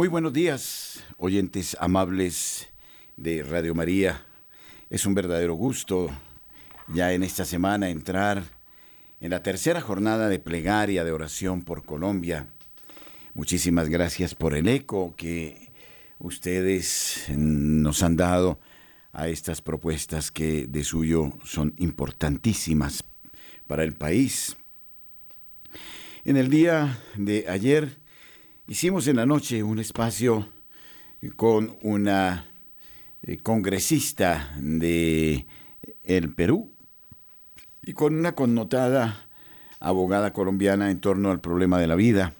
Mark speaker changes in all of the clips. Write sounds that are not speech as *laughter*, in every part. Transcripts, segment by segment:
Speaker 1: Muy buenos días, oyentes amables de Radio María. Es un verdadero gusto ya en esta semana entrar en la tercera jornada de plegaria de oración por Colombia. Muchísimas gracias por el eco que ustedes nos han dado a estas propuestas que de suyo son importantísimas para el país. En el día de ayer hicimos en la noche un espacio con una eh, congresista de el Perú y con una connotada abogada colombiana en torno al problema de la vida,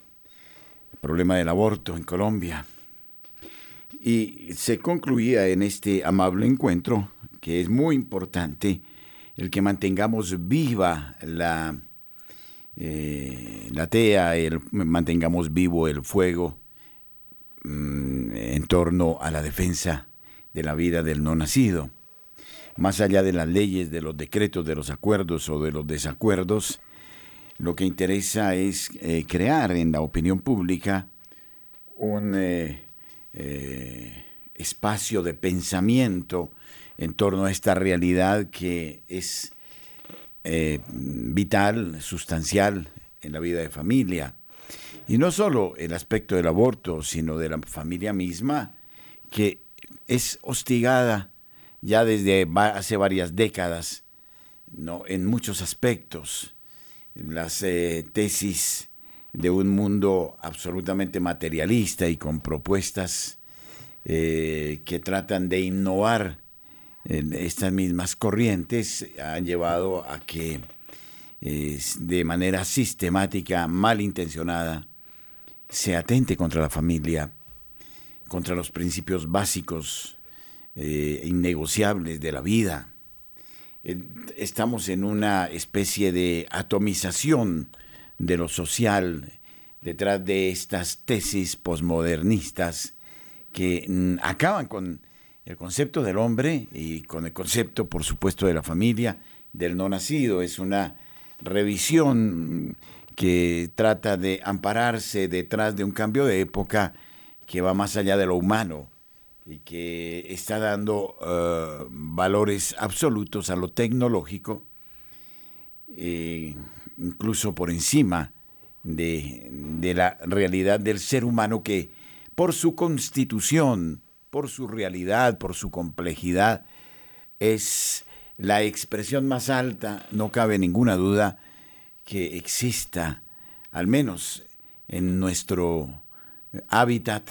Speaker 1: el problema del aborto en Colombia. Y se concluía en este amable encuentro que es muy importante el que mantengamos viva la, eh, la TEA, el, mantengamos vivo el fuego mm, en torno a la defensa de la vida del no nacido. Más allá de las leyes, de los decretos, de los acuerdos o de los desacuerdos, lo que interesa es eh, crear en la opinión pública un eh, espacio de pensamiento en torno a esta realidad que es vital, sustancial en la vida de familia. Y no solo el aspecto del aborto, sino de la familia misma, que es hostigada ya desde hace varias décadas, ¿no? en muchos aspectos. Las eh, tesis de un mundo absolutamente materialista y con propuestas eh, que tratan de innovar estas mismas corrientes han llevado a que de manera sistemática, malintencionada, se atente contra la familia, contra los principios básicos eh, innegociables de la vida. Estamos en una especie de atomización de lo social detrás de estas tesis posmodernistas que mm, acaban con el concepto del hombre y con el concepto, por supuesto, de la familia, del no nacido. Es una revisión que trata de ampararse detrás de un cambio de época que va más allá de lo humano y que está dando eh, valores absolutos a lo tecnológico, eh, incluso por encima de, de la realidad del ser humano que por su constitución, por su realidad, por su complejidad, es la expresión más alta, no cabe ninguna duda que exista, al menos en nuestro hábitat,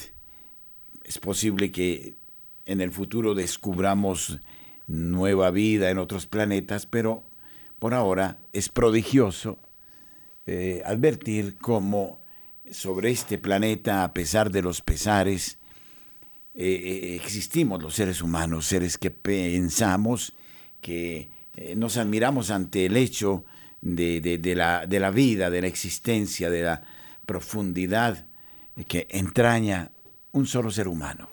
Speaker 1: es posible que en el futuro descubramos nueva vida en otros planetas, pero por ahora es prodigioso eh, advertir cómo sobre este planeta, a pesar de los pesares, eh, eh, existimos los seres humanos, seres que pensamos, que nos admiramos ante el hecho de, la, de la vida, de la existencia, de la profundidad que entraña un solo ser humano.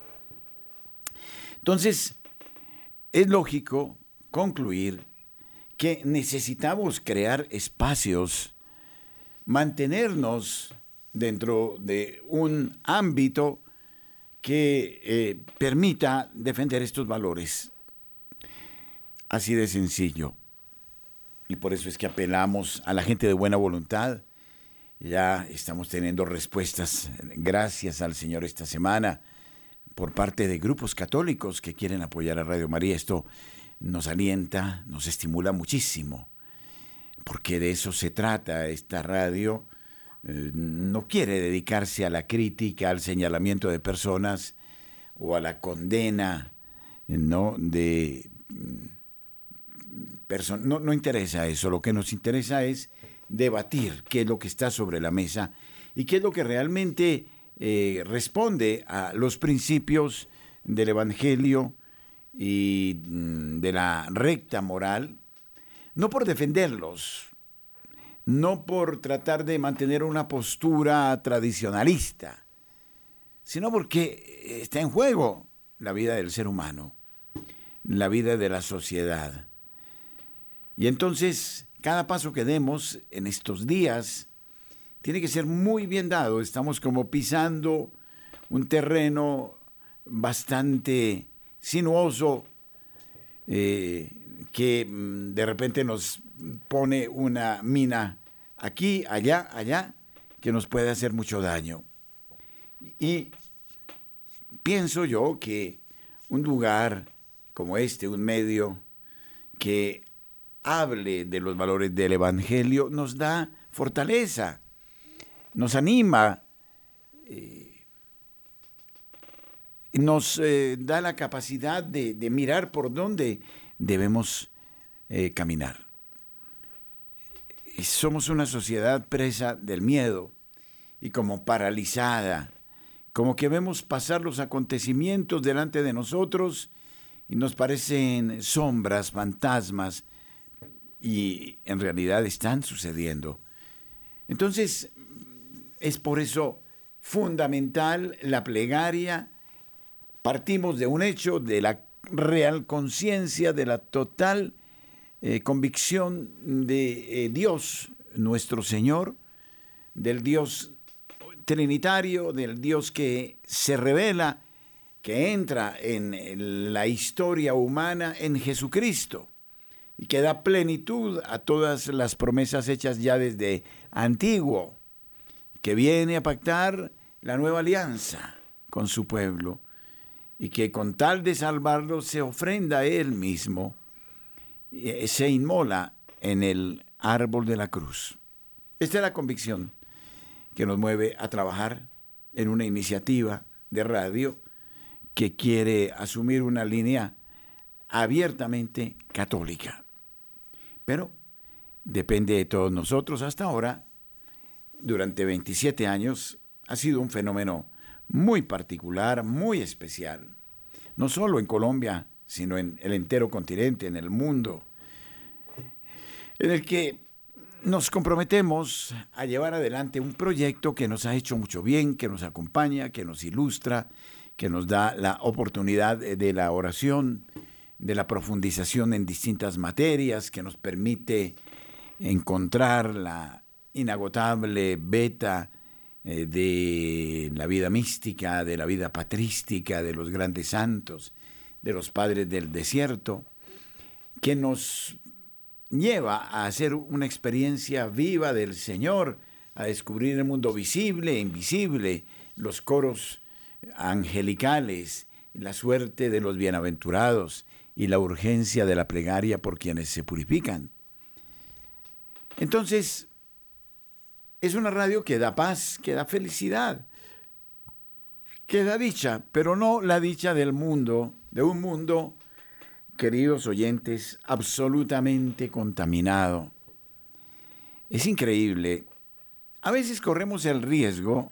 Speaker 1: Entonces, es lógico concluir que necesitamos crear espacios, mantenernos dentro de un ámbito que eh, permita defender estos valores. Así de sencillo. Y por eso es que apelamos a la gente de buena voluntad ya estamos teniendo respuestas, gracias al Señor, esta semana por parte de grupos católicos que quieren apoyar a Radio María. Esto nos alienta, nos estimula muchísimo, porque de eso se trata esta radio. Eh, no quiere dedicarse a la crítica, al señalamiento de personas o a la condena, ¿no? De mm, no, no interesa eso, lo que nos interesa es debatir qué es lo que está sobre la mesa y qué es lo que realmente eh, responde a los principios del Evangelio y mm, de la recta moral, no por defenderlos, no por tratar de mantener una postura tradicionalista, sino porque está en juego la vida del ser humano, la vida de la sociedad. Y entonces cada paso que demos en estos días tiene que ser muy bien dado. Estamos como pisando un terreno bastante sinuoso eh, que mm, de repente nos pone una mina aquí, allá, allá, que nos puede hacer mucho daño. Y pienso yo que un lugar como este, un medio que hable de los valores del Evangelio, nos da fortaleza, nos anima, eh, nos eh, da la capacidad de, mirar por dónde debemos eh, caminar. Somos una sociedad presa del miedo y como paralizada, como que vemos pasar los acontecimientos delante de nosotros y nos parecen sombras, fantasmas, y en realidad están sucediendo. Entonces, es por eso fundamental la plegaria. Partimos de un hecho, de la real conciencia, de la total eh, convicción de eh, Dios, nuestro Señor, del Dios trinitario, del Dios que se revela, que entra en la historia humana en Jesucristo y que da plenitud a todas las promesas hechas ya desde antiguo, que viene a pactar la nueva alianza con su pueblo y que con tal de salvarlo se ofrenda a él mismo, se inmola en el árbol de la cruz. Esta es la convicción que nos mueve a trabajar en una iniciativa de radio que quiere asumir una línea abiertamente católica. Pero depende de todos nosotros. Hasta ahora, durante 27 años, ha sido un fenómeno muy particular, muy especial. No solo en Colombia, sino en el entero continente, en el mundo, en el que nos comprometemos a llevar adelante un proyecto que nos ha hecho mucho bien, que nos acompaña, que nos ilustra, que nos da la oportunidad de la oración, de la profundización en distintas materias que nos permite encontrar la inagotable beta eh, de la vida mística, de la vida patrística, de los grandes santos, de los padres del desierto, que nos lleva a hacer una experiencia viva del Señor, a descubrir el mundo visible e invisible, los coros angelicales, la suerte de los bienaventurados, y la urgencia de la plegaria por quienes se purifican. Entonces, es una radio que da paz, que da felicidad, que da dicha, pero no la dicha del mundo, de un mundo, queridos oyentes, absolutamente contaminado. Es increíble. A veces corremos el riesgo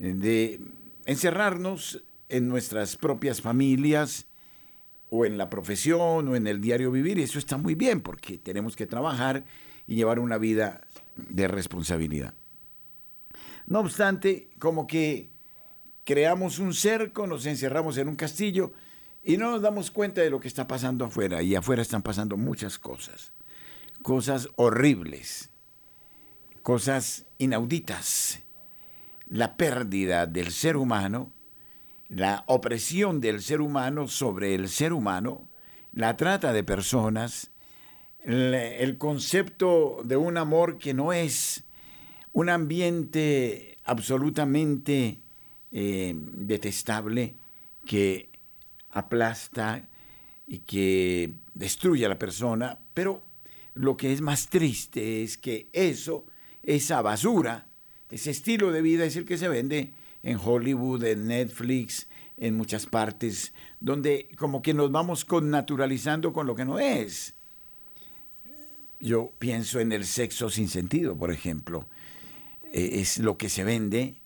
Speaker 1: de encerrarnos en nuestras propias familias, o en la profesión o en el diario vivir, y eso está muy bien porque tenemos que trabajar y llevar una vida de responsabilidad. No obstante, como que creamos un cerco, nos encerramos en un castillo y no nos damos cuenta de lo que está pasando afuera, y afuera están pasando muchas cosas, cosas horribles, cosas inauditas, la pérdida del ser humano, la opresión del ser humano sobre el ser humano, la trata de personas, el, concepto de un amor que no es un ambiente absolutamente eh, detestable que aplasta y que destruye a la persona, pero lo que es más triste es que eso, esa basura, ese estilo de vida es el que se vende en Hollywood, en Netflix, en muchas partes, donde como que nos vamos connaturalizando con lo que no es. Yo pienso en el sexo sin sentido, por ejemplo. Eh, es lo que se vende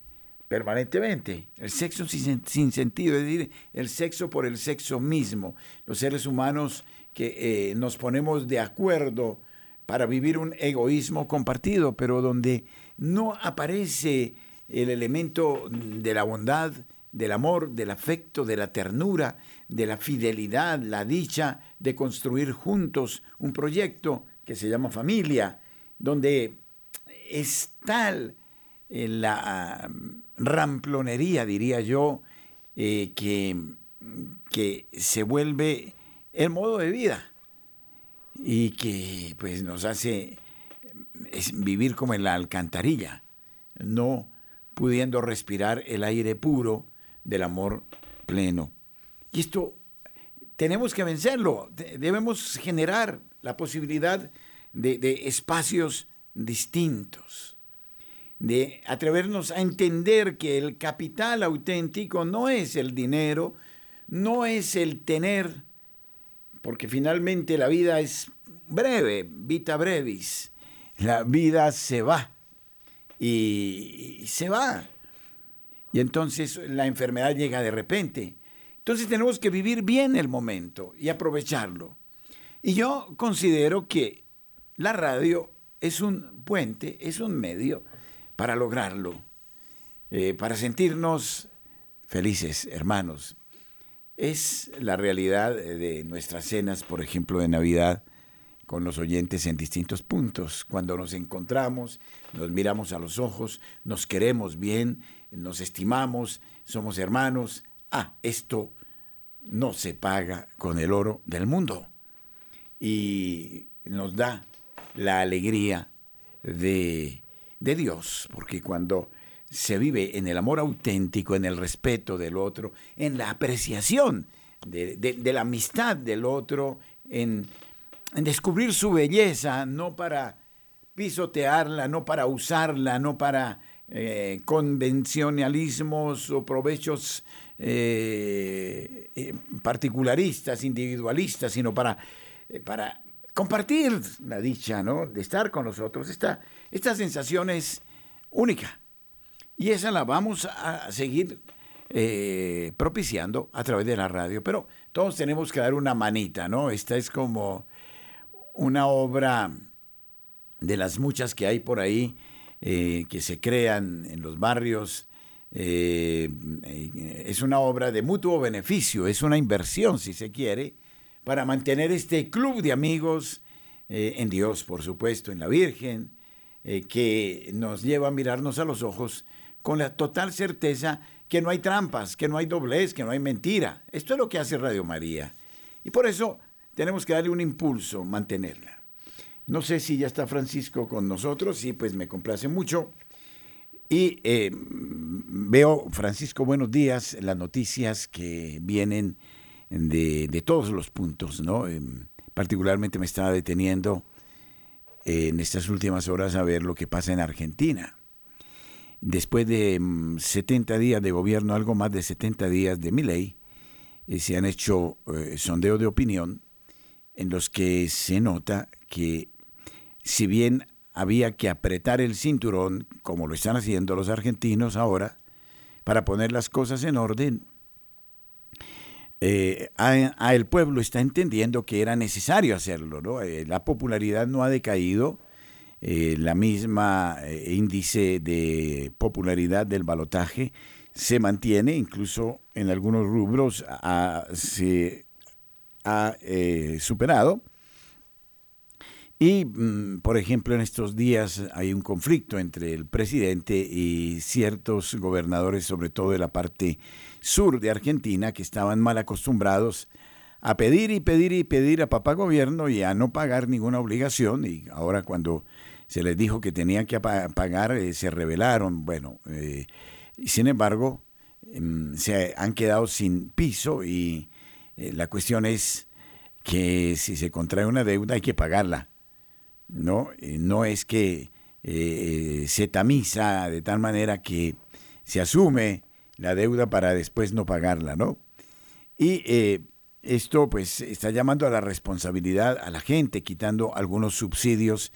Speaker 1: permanentemente. El sexo sin, sentido, es decir, el sexo por el sexo mismo. Los seres humanos que eh, nos ponemos de acuerdo para vivir un egoísmo compartido, pero donde no aparece el elemento de la bondad, del amor, del afecto, de la ternura, de la fidelidad, la dicha de construir juntos un proyecto que se llama familia, donde es tal eh, la ramplonería, diría yo, eh, que, que se vuelve el modo de vida y que pues nos hace vivir como en la alcantarilla, no pudiendo respirar el aire puro del amor pleno. Y esto tenemos que vencerlo, debemos generar la posibilidad de, de espacios distintos, de atrevernos a entender que el capital auténtico no es el dinero, no es el tener, porque finalmente la vida es breve, vita brevis, la vida se va y, se va. Y entonces la enfermedad llega de repente. Entonces tenemos que vivir bien el momento y aprovecharlo. Y yo considero que la radio es un puente, es un medio para lograrlo, eh, para sentirnos felices, hermanos. Es la realidad de nuestras cenas, por ejemplo, de Navidad, con los oyentes en distintos puntos. Cuando nos encontramos, nos miramos a los ojos, nos queremos bien, nos estimamos, somos hermanos. Ah, esto no se paga con el oro del mundo. Y nos da la alegría de, de Dios, porque cuando se vive en el amor auténtico, en el respeto del otro, en la apreciación de, de la amistad del otro, en en descubrir su belleza, no para pisotearla, no para usarla, no para eh, convencionalismos o provechos eh, eh, particularistas, individualistas, sino para, para compartir la dicha ¿no? de estar con nosotros. Esta, esta sensación es única y esa la vamos a seguir propiciando a través de la radio, pero todos tenemos que dar una manita, ¿no? Esta es como una obra de las muchas que hay por ahí, eh, que se crean en los barrios. Eh, eh, es una obra de mutuo beneficio, es una inversión, si se quiere, para mantener este club de amigos en Dios, por supuesto, en la Virgen, que nos lleva a mirarnos a los ojos con la total certeza que no hay trampas, que no hay doblez, que no hay mentira. Esto es lo que hace Radio María. Y por eso tenemos que darle un impulso, mantenerla. No sé si ya está Francisco con nosotros, sí, pues me complace mucho. Y eh, veo, Francisco, buenos días, las noticias que vienen de, todos los puntos, ¿no? Eh, particularmente me estaba deteniendo en estas últimas horas a ver lo que pasa en Argentina. Después de 70 mm, días de gobierno, algo más de 70 días de mi ley, eh, se han hecho sondeos de opinión en los que se nota que si bien había que apretar el cinturón, como lo están haciendo los argentinos ahora, para poner las cosas en orden, eh, a, el pueblo está entendiendo que era necesario hacerlo. ¿no? Eh, la popularidad no ha decaído, eh, la misma índice de popularidad del balotaje se mantiene, incluso en algunos rubros se ha eh, superado. Y, mm, por ejemplo, en estos días hay un conflicto entre el presidente y ciertos gobernadores, sobre todo de la parte sur de Argentina, que estaban mal acostumbrados a pedir y pedir y pedir a papá gobierno y a no pagar ninguna obligación. Y ahora cuando se les dijo que tenían que pagar, eh, se rebelaron. Bueno, eh, sin embargo, mm, se han quedado sin piso y eh, la cuestión es que si se contrae una deuda hay que pagarla. No, no es que se tamiza de tal manera que se asume la deuda para después no pagarla, ¿no? Y esto pues está llamando a la responsabilidad a la gente, quitando algunos subsidios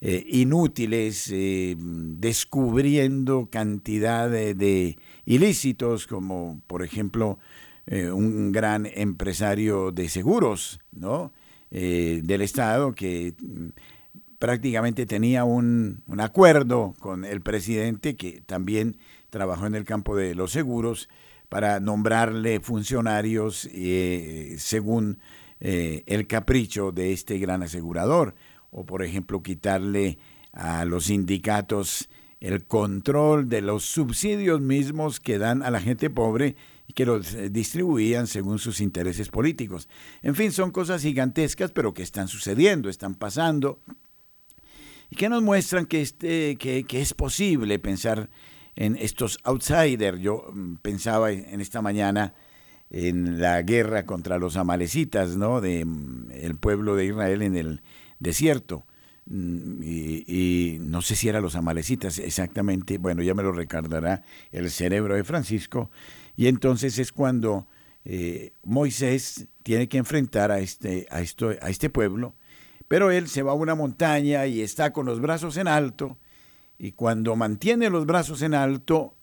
Speaker 1: inútiles, descubriendo cantidad de, ilícitos, como por ejemplo eh, un gran empresario de seguros, ¿no? Eh, del Estado que mm, prácticamente tenía un, acuerdo con el presidente que también trabajó en el campo de los seguros para nombrarle funcionarios eh, según el capricho de este gran asegurador o por ejemplo quitarle a los sindicatos el control de los subsidios mismos que dan a la gente pobre y que los eh, distribuían según sus intereses políticos. En fin, son cosas gigantescas, pero que están sucediendo, están pasando, y que nos muestran que, este, que, es posible pensar en estos outsiders. Yo mm, pensaba en esta mañana en la guerra contra los amalecitas, ¿no? De mm, el pueblo de Israel en el desierto. Mm, y, no sé si eran los amalecitas exactamente, bueno, ya me lo recordará el cerebro de Francisco, y entonces es cuando eh, Moisés tiene que enfrentar a este, a, esto, a este pueblo, pero él se va a una montaña y está con los brazos en alto, y cuando mantiene los brazos en alto,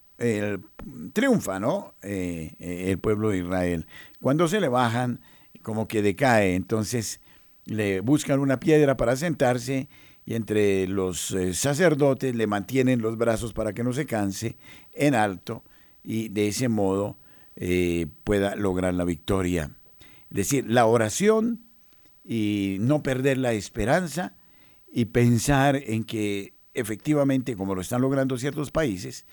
Speaker 1: triunfa, ¿no? Eh, eh, el pueblo de Israel. Cuando se le bajan, como que decae, entonces le buscan una piedra para sentarse y entre los eh, sacerdotes le mantienen los brazos para que no se canse en alto y de ese modo pueda lograr la victoria. Es decir, la oración y no perder la esperanza y pensar en que efectivamente, como lo están logrando ciertos países,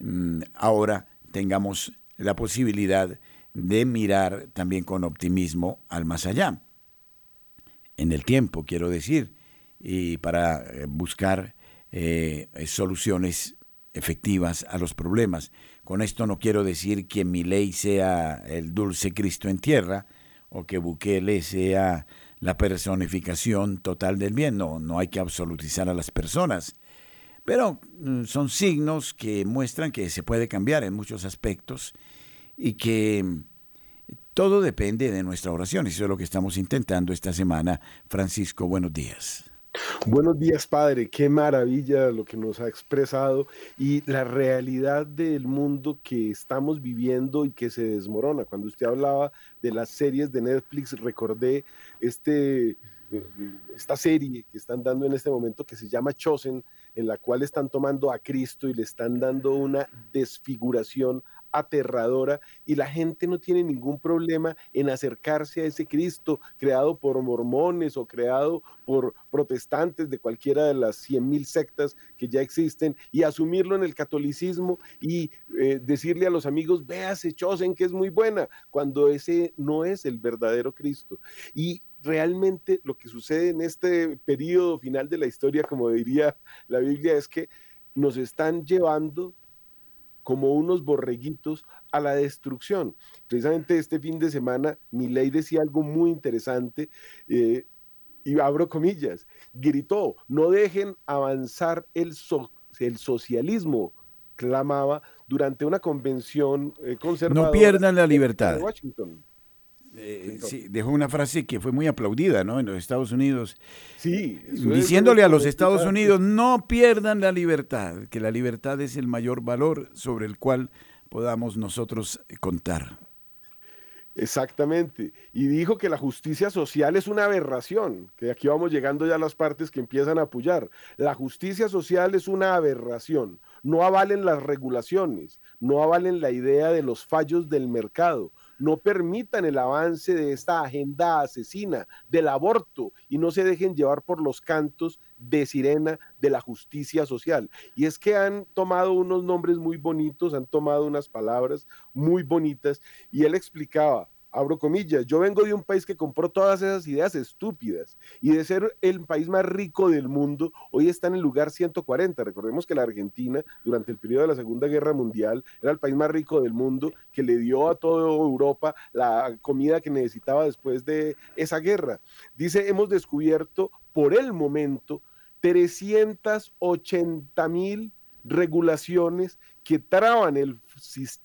Speaker 1: Mm, ahora tengamos la posibilidad de mirar también con optimismo al más allá, en el tiempo, quiero decir, y para eh, buscar eh, soluciones efectivas a los problemas. Con esto no quiero decir que mi ley sea el dulce Cristo en tierra o que Bukele sea la personificación total del bien. No, no hay que absolutizar a las personas. Pero mm, son signos que muestran que se puede cambiar en muchos aspectos y que mm, todo depende de nuestra oración. Eso es lo que estamos intentando esta semana. Francisco, buenos días.
Speaker 2: Buenos días, Padre. Qué maravilla lo que nos ha expresado y la realidad del mundo que estamos viviendo y que se desmorona. Cuando usted hablaba de las series de Netflix, recordé este, esta serie que están dando en este momento que se llama Chosen, en la cual están tomando a Cristo y le están dando una desfiguración aterradora y la gente no tiene ningún problema en acercarse a ese Cristo creado por mormones o creado por protestantes de cualquiera de las cien mil sectas que ya existen y asumirlo en el catolicismo y eh, decirle a los amigos, véase Chosen que es muy buena, cuando ese no es el verdadero Cristo. Y realmente lo que sucede en este periodo final de la historia, como diría la Biblia, es que nos están llevando como unos borreguitos a la destrucción. Precisamente este fin de semana, mi ley decía algo muy interesante, eh, y abro comillas, gritó, no dejen avanzar el, el socialismo, clamaba durante una convención eh, conservadora.
Speaker 1: No pierdan la libertad. De Washington. Eh, sí, dejó una frase que fue muy aplaudida ¿no? en los Estados Unidos.
Speaker 2: Sí.
Speaker 1: Diciéndole a los Estados Unidos, no pierdan la libertad, que la libertad es el mayor valor sobre el cual podamos nosotros contar.
Speaker 2: Exactamente. Y dijo que la justicia social es una aberración, que aquí vamos llegando ya a las partes que empiezan a apoyar. La justicia social es una aberración. No avalen las regulaciones, no avalen la idea de los fallos del mercado, no permitan el avance de esta agenda asesina del aborto y no se dejen llevar por los cantos de sirena de la justicia social. Y es que han tomado unos nombres muy bonitos, han tomado unas palabras muy bonitas y él explicaba, abro comillas, yo vengo de un país que compró todas esas ideas estúpidas y de ser el país más rico del mundo, hoy está en el lugar 140. Recordemos que la Argentina, durante el periodo de la Segunda Guerra Mundial, era el país más rico del mundo que le dio a toda Europa la comida que necesitaba después de esa guerra. Dice, hemos descubierto por el momento 380 mil regulaciones que traban el,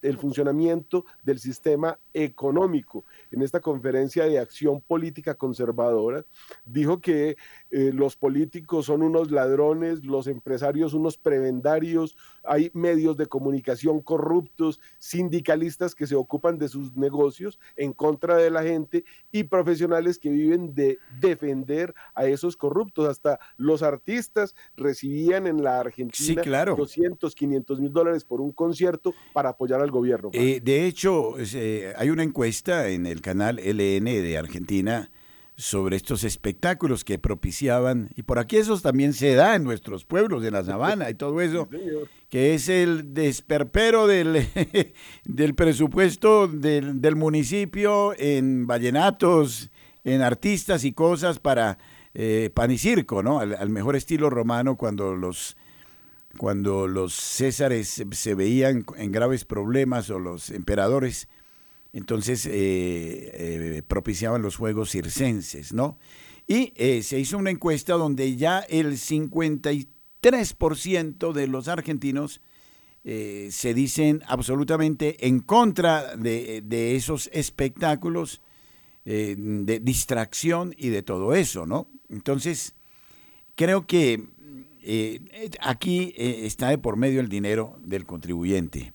Speaker 2: el, funcionamiento del sistema económico. En esta conferencia de acción política conservadora, dijo que eh, los políticos son unos ladrones, los empresarios unos prebendarios, hay medios de comunicación corruptos, sindicalistas que se ocupan de sus negocios en contra de la gente y profesionales que viven de defender a esos corruptos. Hasta los artistas recibían en la Argentina 200, 500 mil dólares por un concierto para apoyar al gobierno.
Speaker 1: Eh, de hecho, eh, hay una encuesta en el canal LN de Argentina sobre estos espectáculos que propiciaban, y por aquí eso también se da en nuestros pueblos, en la *laughs* sabana y todo eso, que es el desperpero del, *laughs* del presupuesto del, del, municipio en vallenatos, en artistas y cosas para eh, pan y circo, ¿no? Al, mejor estilo romano cuando los cuando los césares se veían en graves problemas o los emperadores entonces eh, eh, propiciaban los Juegos Circenses, ¿no? Y eh, se hizo una encuesta donde ya el 53% de los argentinos se dicen absolutamente en contra de, de esos espectáculos de distracción y de todo eso, ¿no? Entonces, creo que aquí está de por medio el dinero del contribuyente.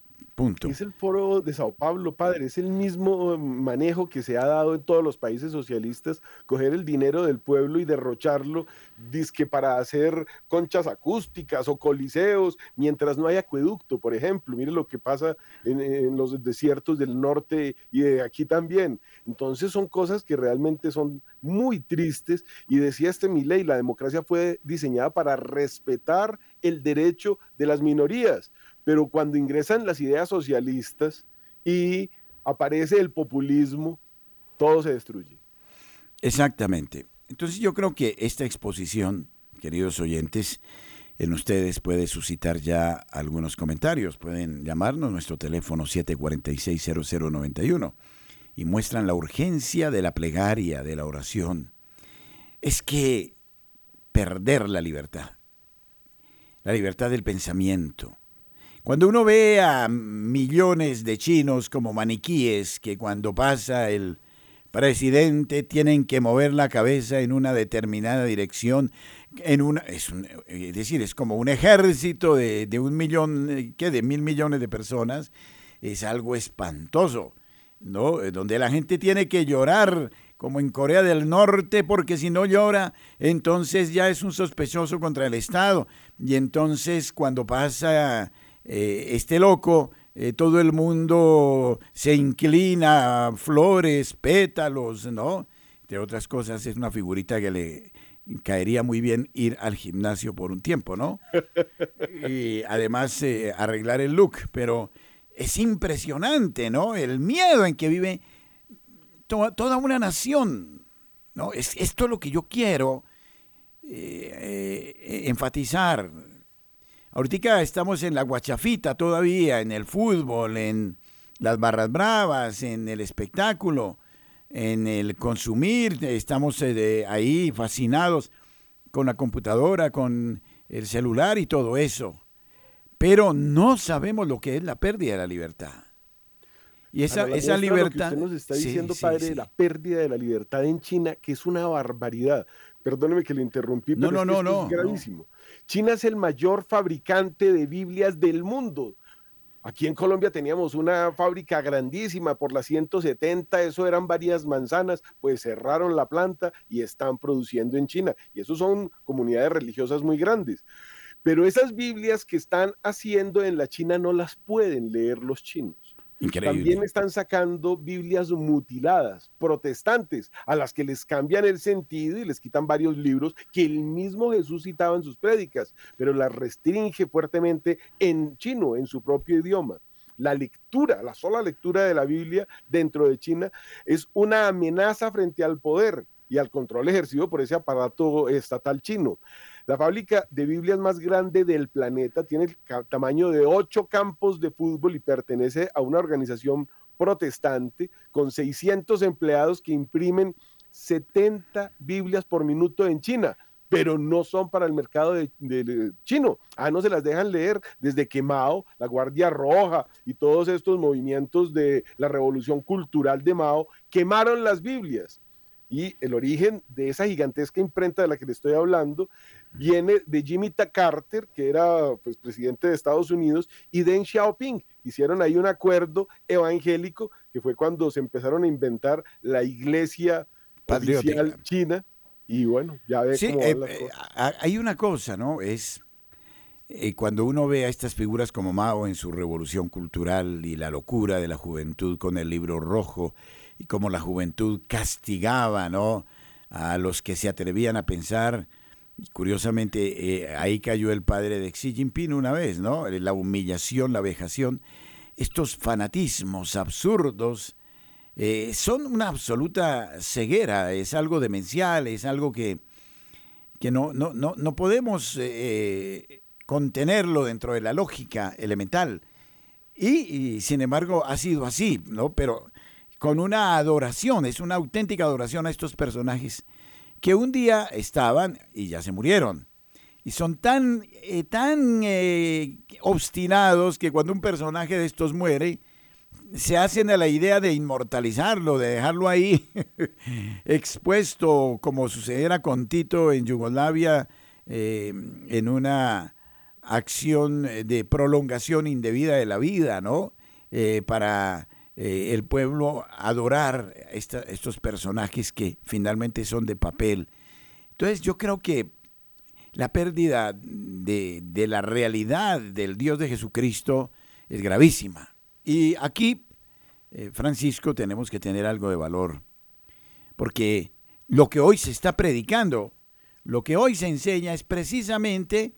Speaker 2: Es el foro de Sao Paulo, padre, es el mismo manejo que se ha dado en todos los países socialistas, coger el dinero del pueblo y derrocharlo, disque para hacer conchas acústicas o coliseos, mientras no hay acueducto, por ejemplo. Mire lo que pasa en, los desiertos del norte y de aquí también. Entonces son cosas que realmente son muy tristes y decía este ley, la democracia fue diseñada para respetar el derecho de las minorías pero cuando ingresan las ideas socialistas y aparece el populismo, todo se destruye.
Speaker 1: Exactamente. Entonces yo creo que esta exposición, queridos oyentes, en ustedes puede suscitar ya algunos comentarios. Pueden llamarnos nuestro teléfono 746-0091 y muestran la urgencia de la plegaria, de la oración. Es que perder la libertad, la libertad del pensamiento, cuando uno ve a millones de chinos como maniquíes que cuando pasa el presidente tienen que mover la cabeza en una determinada dirección, en una, es, decir, es como un ejército de, de un millón, ¿qué? De mil millones de personas, es algo espantoso, ¿no? Donde la gente tiene que llorar como en Corea del Norte, porque si no llora, entonces ya es un sospechoso contra el Estado. Y entonces cuando pasa eh, este loco, eh, todo el mundo se inclina, flores, pétalos, ¿no? Entre otras cosas, es una figurita que le caería muy bien ir al gimnasio por un tiempo, ¿no? *laughs* Y además eh, arreglar el look, pero es impresionante, ¿no? El miedo en que vive toda una nación, ¿no? Es, esto es lo que yo quiero enfatizar, Ahorita estamos en la guachafita todavía, en el fútbol, en las barras bravas, en el espectáculo, en el consumir. Estamos eh, ahí fascinados con la computadora, con el celular y todo eso. Pero no sabemos lo que es la pérdida de la libertad.
Speaker 2: Y esa, esa libertad. Lo que usted nos está diciendo, padre, de la pérdida de la libertad en China, que es una barbaridad. Perdóneme que le interrumpí, pero no, no, no, es gravísimo. China es el mayor fabricante de Biblias del mundo. Aquí en Colombia teníamos una fábrica grandísima por las 170, eso eran varias manzanas, pues cerraron la planta y están produciendo en China. Y eso son comunidades religiosas muy grandes. Pero esas Biblias que están haciendo en la China no las pueden leer los chinos. También están sacando Biblias mutiladas, protestantes, a las que les cambian el sentido y les quitan varios libros que el mismo Jesús citaba en sus prédicas, pero las restringe fuertemente en chino, en su propio idioma. La lectura, la sola lectura de la Biblia dentro de China es una amenaza frente al poder y al control ejercido por ese aparato estatal chino. La fábrica de Biblias más grande del planeta tiene el tamaño de ocho campos de fútbol y pertenece a una organización protestante con 600 empleados que imprimen 70 Biblias por minuto en China pero no son para el mercado de, chino. Ah, no se las dejan leer desde que Mao, la Guardia Roja y todos estos movimientos de la revolución cultural de Mao quemaron las Biblias. Y el origen de esa gigantesca imprenta de la que le estoy hablando viene de Jimmy Carter, que era pues, presidente de Estados Unidos, y Deng Xiaoping. Hicieron ahí un acuerdo evangélico, que fue cuando se empezaron a inventar la iglesia oficial china. Y bueno, ya ve cómo
Speaker 1: eh, eh, Hay una cosa, ¿no? Es eh, cuando uno ve a estas figuras como Mao en su revolución cultural y la locura de la juventud con el libro rojo y cómo la juventud castigaba, ¿no? a los que se atrevían a pensar. Curiosamente, eh, ahí cayó el padre de Xi Jinping una vez, ¿no? La humillación, la vejación. Estos fanatismos absurdos eh, son una absoluta ceguera, es algo demencial, es algo que, que no, no, no, no podemos eh, contenerlo dentro de la lógica elemental. Y, sin embargo ha sido así, ¿no? Pero con una adoración, es una auténtica adoración a estos personajes que un día estaban y ya se murieron. Y son tan, eh, tan eh, obstinados que cuando un personaje de estos muere, se hacen a la idea de inmortalizarlo, de dejarlo ahí *laughs* expuesto, como sucediera con Tito en Yugoslavia, eh, en una acción de prolongación indebida de la vida, ¿no? para eh, el pueblo adorar estos personajes que finalmente son de papel. Entonces yo creo que la pérdida de, la realidad del Dios de Jesucristo es gravísima. Y aquí, eh, Francisco, tenemos que tener algo de valor, porque lo que hoy se está predicando, lo que hoy se enseña es precisamente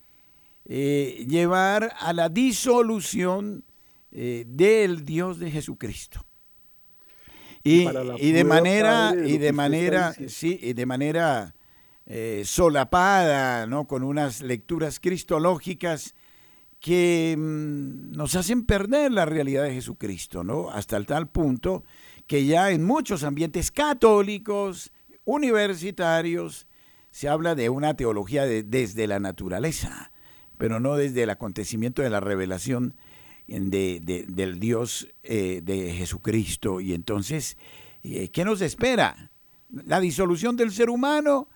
Speaker 1: eh, llevar a la disolución eh, del Dios de Jesucristo. Y, de manera, y de manera, sí, y de manera eh, solapada, ¿no? Con unas lecturas cristológicas que mm, nos hacen perder la realidad de Jesucristo, ¿no? Hasta el tal punto que ya en muchos ambientes católicos, universitarios, se habla de una teología desde la naturaleza, pero no desde el acontecimiento de la revelación de, del Dios eh, de Jesucristo. Y entonces, eh, ¿qué nos espera? La disolución del ser humano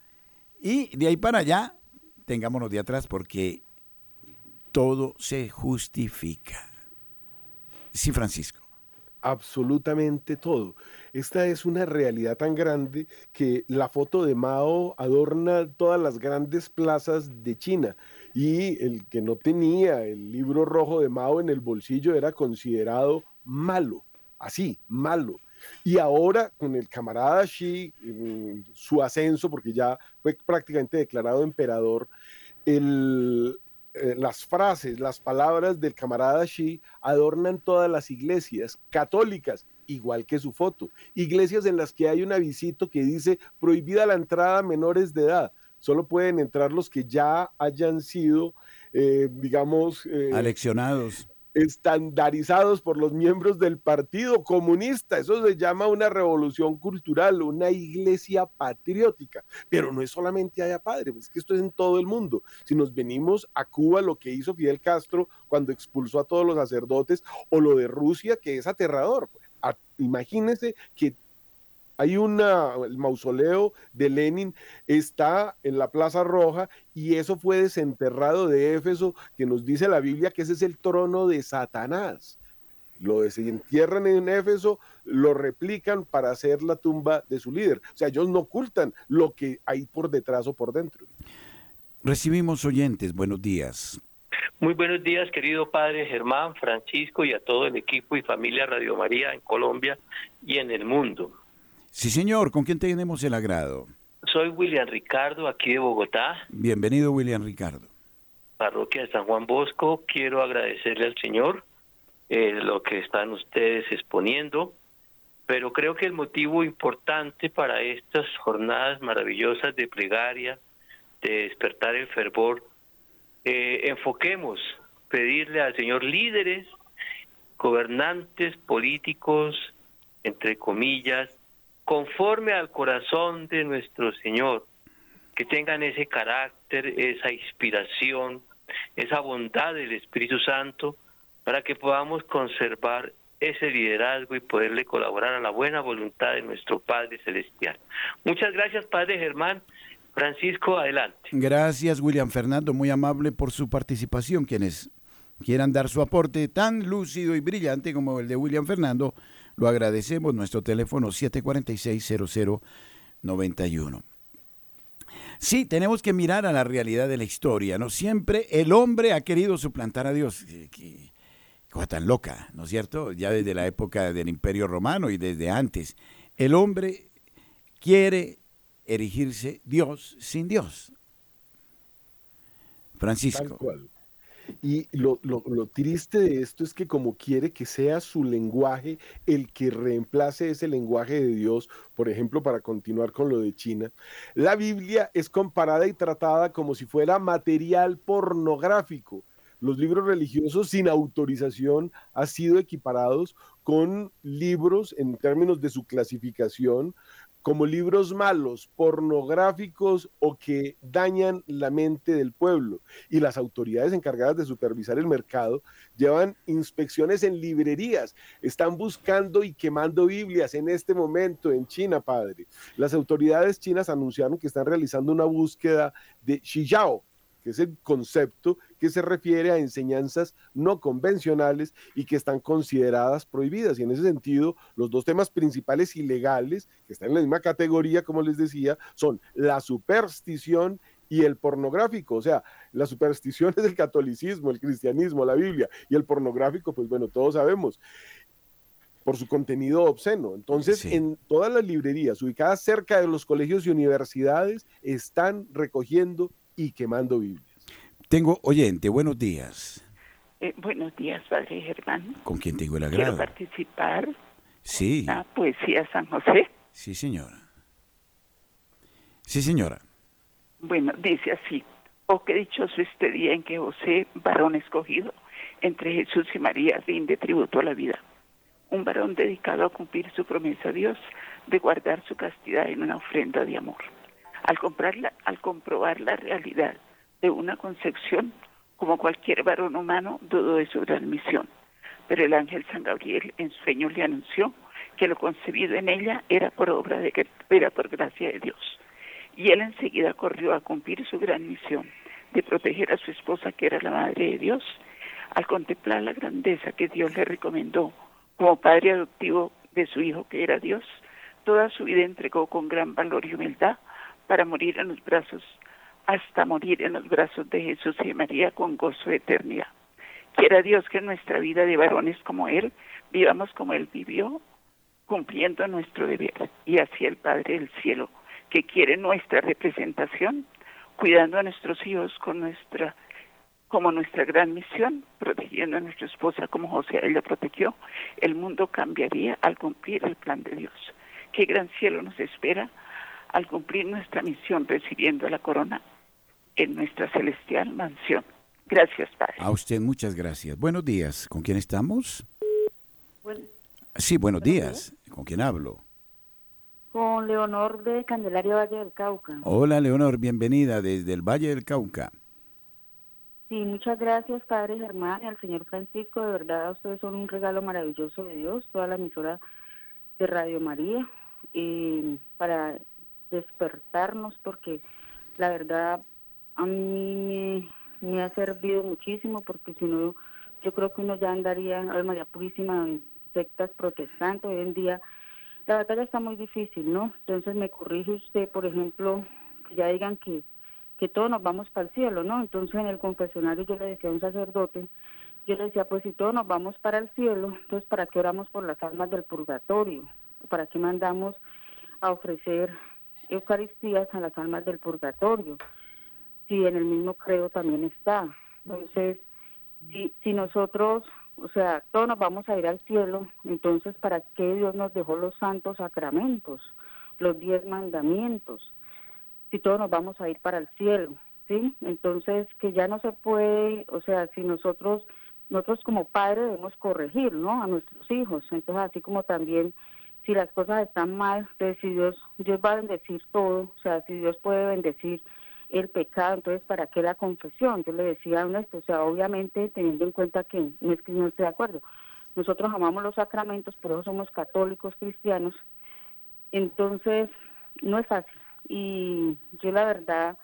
Speaker 1: y de ahí para allá, tengámonos de atrás porque todo se justifica. Sí, Francisco.
Speaker 2: Absolutamente todo. Esta es una realidad tan grande que la foto de Mao adorna todas las grandes plazas de China y el que no tenía el libro rojo de Mao en el bolsillo era considerado malo, así, malo. Y ahora con el camarada Xi, su ascenso, porque ya fue prácticamente declarado emperador, eh, las frases, las palabras del camarada Xi adornan todas las iglesias católicas, igual que su foto. Iglesias en las que hay un avisito que dice prohibida la entrada a menores de edad solo pueden entrar los que ya hayan sido, eh, digamos...
Speaker 1: Eh, Aleccionados.
Speaker 2: Estandarizados por los miembros del Partido Comunista. Eso se llama una revolución cultural, una iglesia patriótica. Pero no es solamente allá, padre, es que esto es en todo el mundo. Si nos venimos a Cuba, lo que hizo Fidel Castro cuando expulsó a todos los sacerdotes, o lo de Rusia, que es aterrador. Imagínense que hay una, el mausoleo de Lenin está en la Plaza Roja y eso fue desenterrado de Éfeso, que nos dice la Biblia que ese es el trono de Satanás. Lo desentierran en Éfeso, lo replican para hacer la tumba de su líder. O sea, ellos no ocultan lo que hay por detrás o por dentro.
Speaker 1: Recibimos oyentes, buenos días.
Speaker 3: Muy buenos días, querido padre Germán, Francisco y a todo el equipo y familia Radio María en Colombia y en el mundo.
Speaker 1: Sí, señor, ¿con quién tenemos el agrado?
Speaker 3: Soy William Ricardo, aquí de Bogotá.
Speaker 1: Bienvenido, William Ricardo.
Speaker 3: Parroquia de San Juan Bosco, quiero agradecerle al Señor eh, lo que están ustedes exponiendo, pero creo que el motivo importante para estas jornadas maravillosas de plegaria, de despertar el fervor, eh, enfoquemos, pedirle al Señor líderes, gobernantes, políticos, entre comillas, conforme al corazón de nuestro Señor, que tengan ese carácter, esa inspiración, esa bondad del Espíritu Santo, para que podamos conservar ese liderazgo y poderle colaborar a la buena voluntad de nuestro Padre Celestial. Muchas gracias, Padre Germán. Francisco, adelante.
Speaker 1: Gracias, William Fernando, muy amable por su participación. Quienes quieran dar su aporte tan lúcido y brillante como el de William Fernando, lo agradecemos. Nuestro teléfono 746-0091. Sí, tenemos que mirar a la realidad de la historia, ¿no? Siempre el hombre ha querido suplantar a Dios. Qué cosa tan loca, ¿no es cierto? Ya desde la época del Imperio Romano y desde antes. El hombre quiere erigirse Dios sin Dios. Francisco.
Speaker 2: Y lo, triste de esto es que como quiere que sea su lenguaje el que reemplace ese lenguaje de Dios, por ejemplo, para continuar con lo de China, la Biblia es comparada y tratada como si fuera material pornográfico. Los libros religiosos sin autorización han sido equiparados con libros en términos de su clasificación como libros malos, pornográficos o que dañan la mente del pueblo. Y las autoridades encargadas de supervisar el mercado llevan inspecciones en librerías, están buscando y quemando Biblias en este momento en China, padre. Las autoridades chinas anunciaron que están realizando una búsqueda de Xiyao, que es el concepto que se refiere a enseñanzas no convencionales y que están consideradas prohibidas. Y en ese sentido, los dos temas principales ilegales, que están en la misma categoría, como les decía, son la superstición y el pornográfico. O sea, la superstición es el catolicismo, el cristianismo, la Biblia, y el pornográfico, pues bueno, todos sabemos por su contenido obsceno. Entonces, en todas las librerías ubicadas cerca de los colegios y universidades están recogiendo y quemando Biblias.
Speaker 1: Tengo oyente, buenos días.
Speaker 4: Eh, buenos días, Padre Germán.
Speaker 1: ¿Con quién tengo el agrado?
Speaker 4: Quiero participar.
Speaker 1: Sí.
Speaker 4: La poesía San José.
Speaker 1: Sí, señora. Sí, señora.
Speaker 4: Bueno, dice así. Oh, qué dichoso este día en que José, varón escogido, entre Jesús y María, rinde tributo a la vida. Un varón dedicado a cumplir su promesa a Dios de guardar su castidad en una ofrenda de amor. Al, comprarla, al comprobar la realidad de una concepción, como cualquier varón humano, dudó de su gran misión. Pero el ángel San Gabriel en sueño le anunció que lo concebido en ella era por obra de era por gracia de Dios. Y él enseguida corrió a cumplir su gran misión de proteger a su esposa que era la madre de Dios. Al contemplar la grandeza que Dios le recomendó como padre adoptivo de su hijo que era Dios, toda su vida entregó con gran valor y humildad para morir en los brazos, hasta morir en los brazos de Jesús y María con gozo de eternidad. Quiera Dios que en nuestra vida de varones como Él vivamos como Él vivió, cumpliendo nuestro deber. Y así el Padre del Cielo, que quiere nuestra representación, cuidando a nuestros hijos con nuestra como nuestra gran misión, protegiendo a nuestra esposa como José ella protegió, el mundo cambiaría al cumplir el plan de Dios. Qué gran cielo nos espera al cumplir nuestra misión recibiendo la corona en nuestra celestial mansión. Gracias, Padre.
Speaker 1: A usted muchas gracias. Buenos días. ¿Con quién estamos? sí, buenos, días. ¿Con quién hablo?
Speaker 5: Con Leonor de Candelaria Valle del Cauca.
Speaker 1: Hola, Leonor. Bienvenida desde el Valle del Cauca.
Speaker 5: Sí, muchas gracias, Padre Germán y al señor Francisco. De verdad, ustedes son un regalo maravilloso de Dios, toda la emisora de Radio María. Y para despertarnos porque la verdad a mí me, ha servido muchísimo porque si no yo creo que uno ya andaría a María Purísima en sectas protestantes. Hoy en día la batalla está muy difícil no entonces me corrige usted por ejemplo que ya digan que que todos nos vamos para el cielo no entonces en el confesionario yo le decía a un sacerdote yo le decía pues si todos nos vamos para el cielo entonces para qué oramos por las almas del purgatorio para qué mandamos a ofrecer Eucaristías a las almas del purgatorio, si en el mismo credo también está. Entonces, si, si nosotros, o sea, todos nos vamos a ir al cielo, entonces, ¿para qué Dios nos dejó los santos sacramentos, los diez mandamientos? Si todos nos vamos a ir para el cielo, ¿sí? Entonces, que ya no se puede, o sea, si nosotros, nosotros como padres debemos corregir, ¿no? A nuestros hijos. Entonces, así como también si las cosas están mal, entonces si Dios, Dios va a bendecir todo, o sea, si Dios puede bendecir el pecado, entonces ¿para qué la confesión? Yo le decía a esto, o sea, obviamente teniendo en cuenta que no es que no esté de acuerdo, nosotros amamos los sacramentos, pero somos católicos cristianos, entonces no es fácil. Y yo la verdad,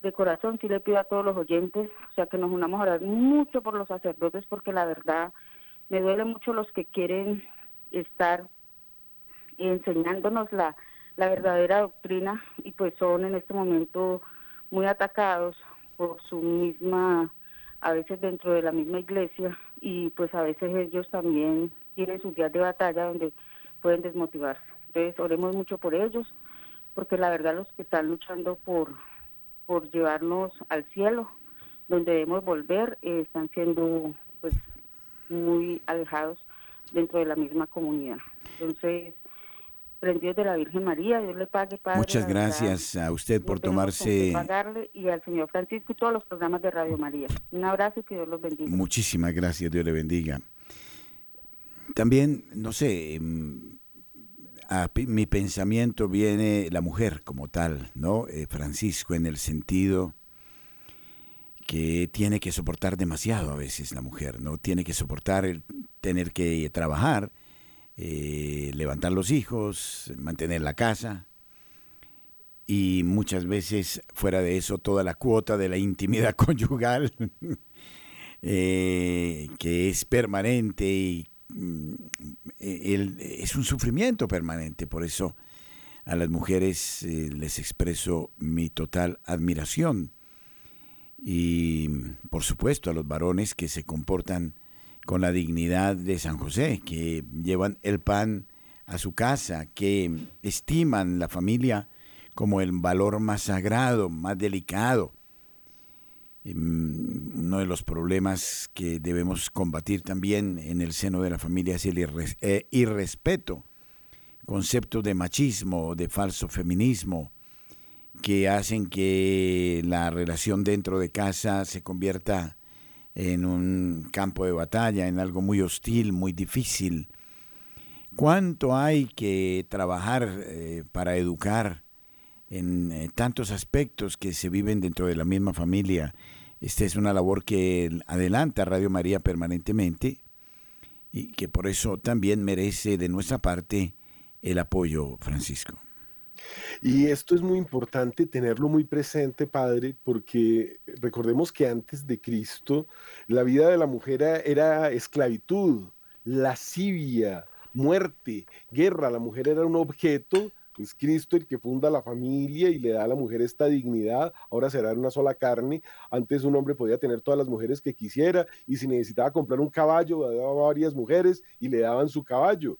Speaker 5: de corazón, sí le pido a todos los oyentes, o sea, que nos unamos a orar mucho por los sacerdotes, porque la verdad me duele mucho los que quieren estar enseñándonos la, la verdadera doctrina y pues son en este momento muy atacados por su misma, a veces dentro de la misma iglesia y pues a veces ellos también tienen sus días de batalla donde pueden desmotivarse. Entonces oremos mucho por ellos porque la verdad los que están luchando por, por llevarnos al cielo, donde debemos volver, eh, están siendo pues muy alejados dentro de la misma comunidad. Entonces, prendidos de la Virgen María, Dios le pague, Padre.
Speaker 1: Muchas gracias a usted por tomarse...
Speaker 5: Pagarle, y al señor Francisco y todos los programas de Radio María. Un abrazo y que Dios los bendiga.
Speaker 1: Muchísimas gracias, Dios le bendiga. También, no sé, em, a mi pensamiento viene la mujer como tal, ¿no? Eh, Francisco, en el sentido que tiene que soportar demasiado a veces la mujer, ¿no? Tiene que soportar el tener que trabajar, eh, levantar los hijos, mantener la casa y muchas veces fuera de eso toda la cuota de la intimidad *laughs* conyugal eh, que es permanente y mm, es un sufrimiento permanente, por eso a las mujeres eh, les expreso mi total admiración. Y por supuesto a los varones que se comportan con la dignidad de San José, que llevan el pan a su casa, que estiman la familia como el valor más sagrado, más delicado. Mm, uno de los problemas que debemos combatir también en el seno de la familia es el eh, irrespeto, conceptos de machismo, de falso feminismo, que hacen que la relación dentro de casa se convierta en un campo de batalla, en algo muy hostil, muy difícil. ¿Cuánto hay que trabajar eh, para educar en eh, tantos aspectos que se viven dentro de la misma familia? Esta es una labor que adelanta Radio María permanentemente y que por eso también merece de nuestra parte el apoyo, Francisco.
Speaker 2: Y esto es muy importante tenerlo muy presente, Padre, porque recordemos que antes de Cristo la vida de la mujer era esclavitud, lascivia, muerte, guerra. La mujer era un objeto es Cristo el que funda la familia y le da a la mujer esta dignidad. Ahora será una sola carne. Antes un hombre podía tener todas las mujeres que quisiera y si necesitaba comprar un caballo, daba varias mujeres y le daban su caballo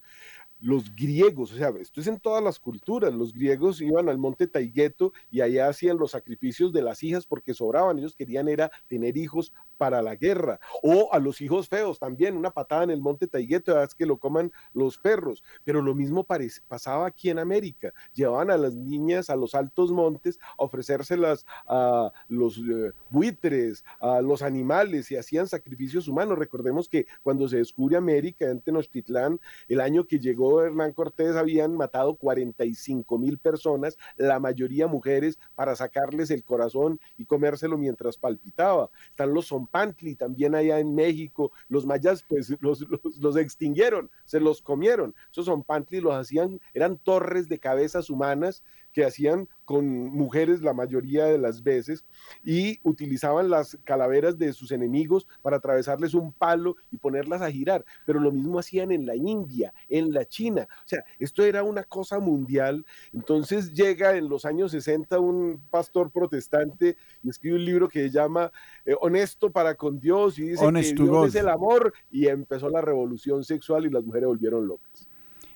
Speaker 2: los griegos, o sea, esto es en todas las culturas, los griegos iban al monte Taigueto y allá hacían los sacrificios de las hijas porque sobraban, ellos querían era tener hijos para la guerra, o a los hijos feos también, una patada en el monte Taigueto, es que lo coman los perros, pero lo mismo pasaba aquí en América, llevaban a las niñas a los altos montes a ofrecérselas a los eh, buitres, a los animales y hacían sacrificios humanos, recordemos que cuando se descubre América en Tenochtitlán, el año que llegó Hernán Cortés habían matado 45 mil personas, la mayoría mujeres, para sacarles el corazón y comérselo mientras palpitaba. Están los Zompantli también allá en México. Los mayas pues los, los, extinguieron, se los comieron. Esos Zompantli los hacían, eran torres de cabezas humanas que hacían con mujeres la mayoría de las veces y utilizaban las calaveras de sus enemigos para atravesarles un palo y ponerlas a girar. Pero lo mismo hacían en la India, en la China. O sea, esto era una cosa mundial. Entonces llega en los años 60 un pastor protestante y escribe un libro que se llama eh, Honesto para con Dios y dice que Dios es el amor y empezó la revolución sexual y las mujeres volvieron locas.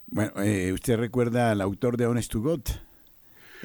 Speaker 1: Bueno, eh, ¿usted recuerda al autor de Honest to God?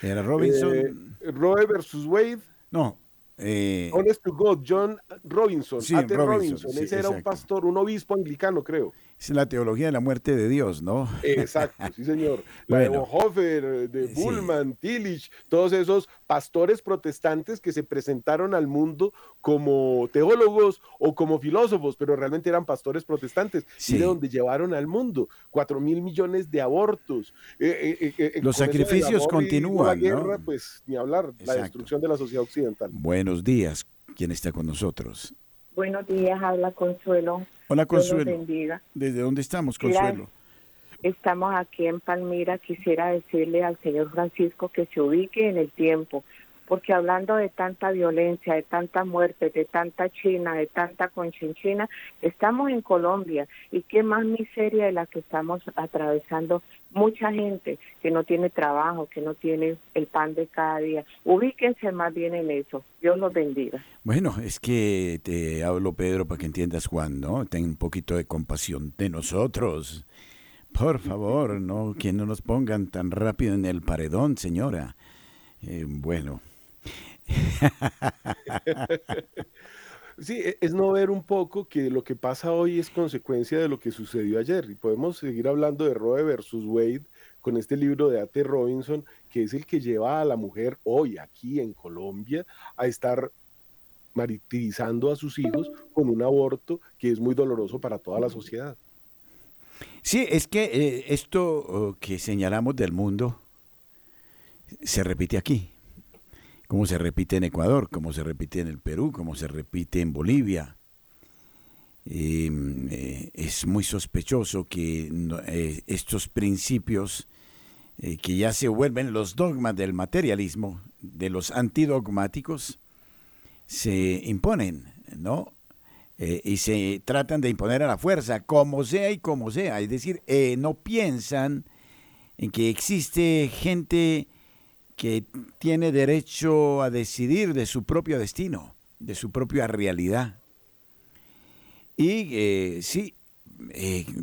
Speaker 1: Era Robinson.
Speaker 2: Eh, Roe versus Wade.
Speaker 1: No. Eh,
Speaker 2: Honest to God, John Robinson. Sí, Robinson. Ese era un pastor, un obispo anglicano, creo.
Speaker 1: Es la teología de la muerte de Dios, ¿no?
Speaker 2: Exacto, sí, señor. *laughs* La de Bonhoeffer, de Bullman, Tillich, todos esos pastores protestantes que se presentaron al mundo como teólogos o como filósofos, pero realmente eran pastores protestantes. Y de donde llevaron al mundo cuatro mil millones de abortos.
Speaker 1: Eh, eh, eh, Los sacrificios continúan. La
Speaker 2: guerra, pues ni hablar, la destrucción de la sociedad occidental.
Speaker 1: Buenos días. ¿Quién está con nosotros?
Speaker 6: Buenos días, habla Consuelo.
Speaker 1: Hola Consuelo. ¿Desde dónde estamos, Consuelo?
Speaker 6: estamos aquí en Palmira. Quisiera decirle al señor Francisco que se ubique en el tiempo, porque hablando de tanta violencia, de tanta muerte, de tanta China, de tanta conchinchina, estamos en Colombia y qué más miseria de la que estamos atravesando mucha gente que no tiene trabajo, que no tiene el pan de cada día. Ubíquense más bien en eso. Dios los bendiga.
Speaker 1: Bueno, es que te hablo, Pedro, para que entiendas, Juan, ¿no? Ten un poquito de compasión de nosotros. Por favor, no, que no nos pongan tan rápido en el paredón, señora. Eh, bueno.
Speaker 2: Sí, e, es no ver un poco que lo que pasa hoy es consecuencia de lo que sucedió ayer. Y podemos seguir hablando de Roe versus Wade con este libro de A.T. Robinson, que es el que lleva a la mujer hoy aquí en Colombia a estar martirizando a sus hijos con un aborto que es muy doloroso para toda la sociedad.
Speaker 1: Sí, es que eh, esto oh, que señalamos del mundo se repite aquí, como se repite en Ecuador, como se repite en el Perú, como se repite en Bolivia. Em, eh, es muy sospechoso que eh, estos principios que ya se vuelven los dogmas del materialismo, de los antidogmáticos, se imponen, ¿no? Eh, y se tratan de imponer a la fuerza, como sea y como sea. Es decir, eh, no piensan en que existe gente que tiene derecho a decidir de su propio destino, de su propia realidad. Y eh, sí,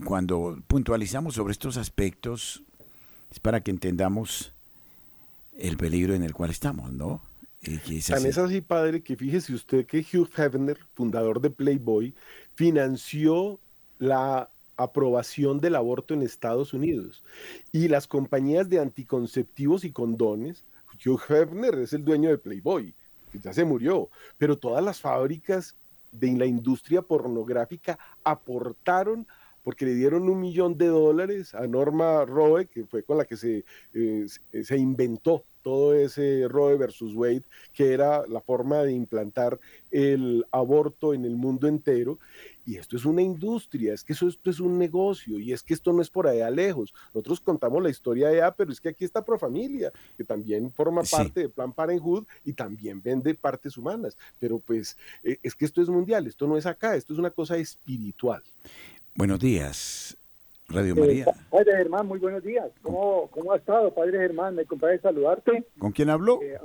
Speaker 1: cuando puntualizamos sobre estos aspectos, es para que entendamos el peligro en el cual estamos, ¿no?
Speaker 2: Tan es así, padre, que fíjese usted que Hugh Hefner, fundador de Playboy, financió la aprobación del aborto en Estados Unidos. Y las compañías de anticonceptivos y condones, Hugh Hefner es el dueño de Playboy, que ya se murió, pero todas las fábricas de la industria pornográfica aportaron porque le dieron un millón de dólares a Norma Roe, que fue con la que se, eh, se inventó todo ese Roe versus Wade, que era la forma de implantar el aborto en el mundo entero. Y esto es una industria, es que eso, esto es un negocio, y es que esto no es por allá lejos. Nosotros contamos la historia de allá, pero es que aquí está Profamilia, que también forma parte de Plan Parenthood y también vende partes humanas. Pero pues eh, es que esto es mundial, esto no es acá, esto es una cosa espiritual.
Speaker 1: Buenos días. Radio eh, María.
Speaker 7: padre Germán, muy buenos días. ¿Cómo, ¿Cómo ha estado, Padre Germán? Me compadre saludarte.
Speaker 1: ¿Con quién habló?
Speaker 7: Eh,